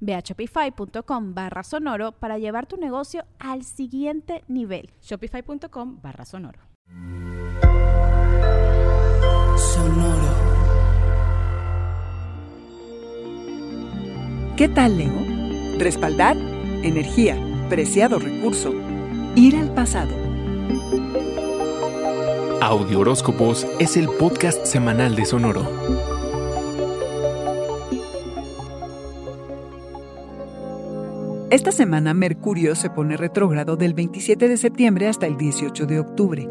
Ve a shopify.com barra sonoro para llevar tu negocio al siguiente nivel. Shopify.com barra sonoro. Sonoro. ¿Qué tal, Leo? Respaldar, energía, preciado recurso, ir al pasado. Audio Horóscopos es el podcast semanal de Sonoro. Esta semana Mercurio se pone retrógrado del 27 de septiembre hasta el 18 de octubre.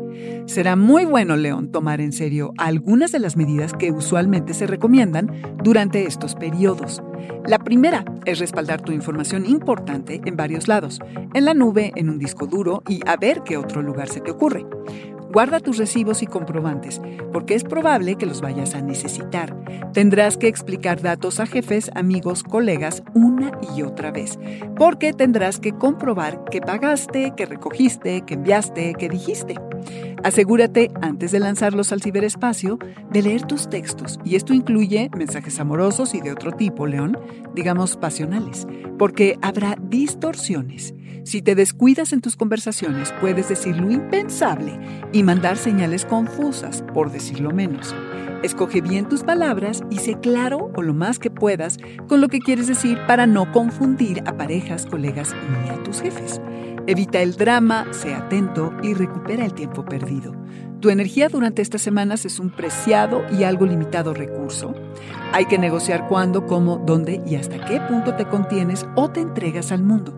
Será muy bueno, León, tomar en serio algunas de las medidas que usualmente se recomiendan durante estos periodos. La primera es respaldar tu información importante en varios lados, en la nube, en un disco duro y a ver qué otro lugar se te ocurre. Guarda tus recibos y comprobantes, porque es probable que los vayas a necesitar. Tendrás que explicar datos a jefes, amigos, colegas una y otra vez, porque tendrás que comprobar que pagaste, que recogiste, que enviaste, que dijiste. Asegúrate, antes de lanzarlos al ciberespacio, de leer tus textos, y esto incluye mensajes amorosos y de otro tipo, León, digamos pasionales, porque habrá distorsiones. Si te descuidas en tus conversaciones, puedes decir lo impensable y mandar señales confusas, por decirlo menos. Escoge bien tus palabras y sé claro o lo más que puedas con lo que quieres decir para no confundir a parejas, colegas ni a tus jefes. Evita el drama, sé atento y recupera el tiempo perdido. Tu energía durante estas semanas es un preciado y algo limitado recurso. Hay que negociar cuándo, cómo, dónde y hasta qué punto te contienes o te entregas al mundo.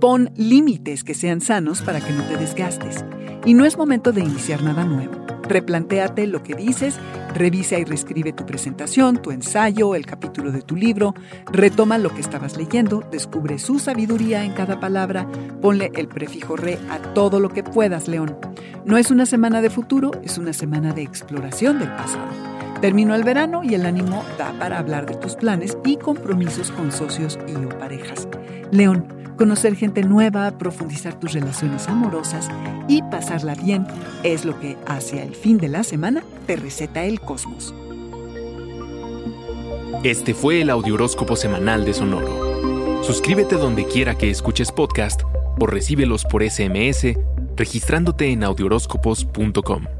Pon límites que sean sanos para que no te desgastes. Y no es momento de iniciar nada nuevo. Replantéate lo que dices, revisa y reescribe tu presentación, tu ensayo, el capítulo de tu libro, retoma lo que estabas leyendo, descubre su sabiduría en cada palabra, ponle el prefijo re a todo lo que puedas, León. No es una semana de futuro, es una semana de exploración del pasado. Terminó el verano y el ánimo da para hablar de tus planes y compromisos con socios y o parejas. León, Conocer gente nueva, profundizar tus relaciones amorosas y pasarla bien es lo que hacia el fin de la semana te receta el cosmos. Este fue el Audioróscopo Semanal de Sonoro. Suscríbete donde quiera que escuches podcast o recíbelos por SMS registrándote en audioróscopos.com.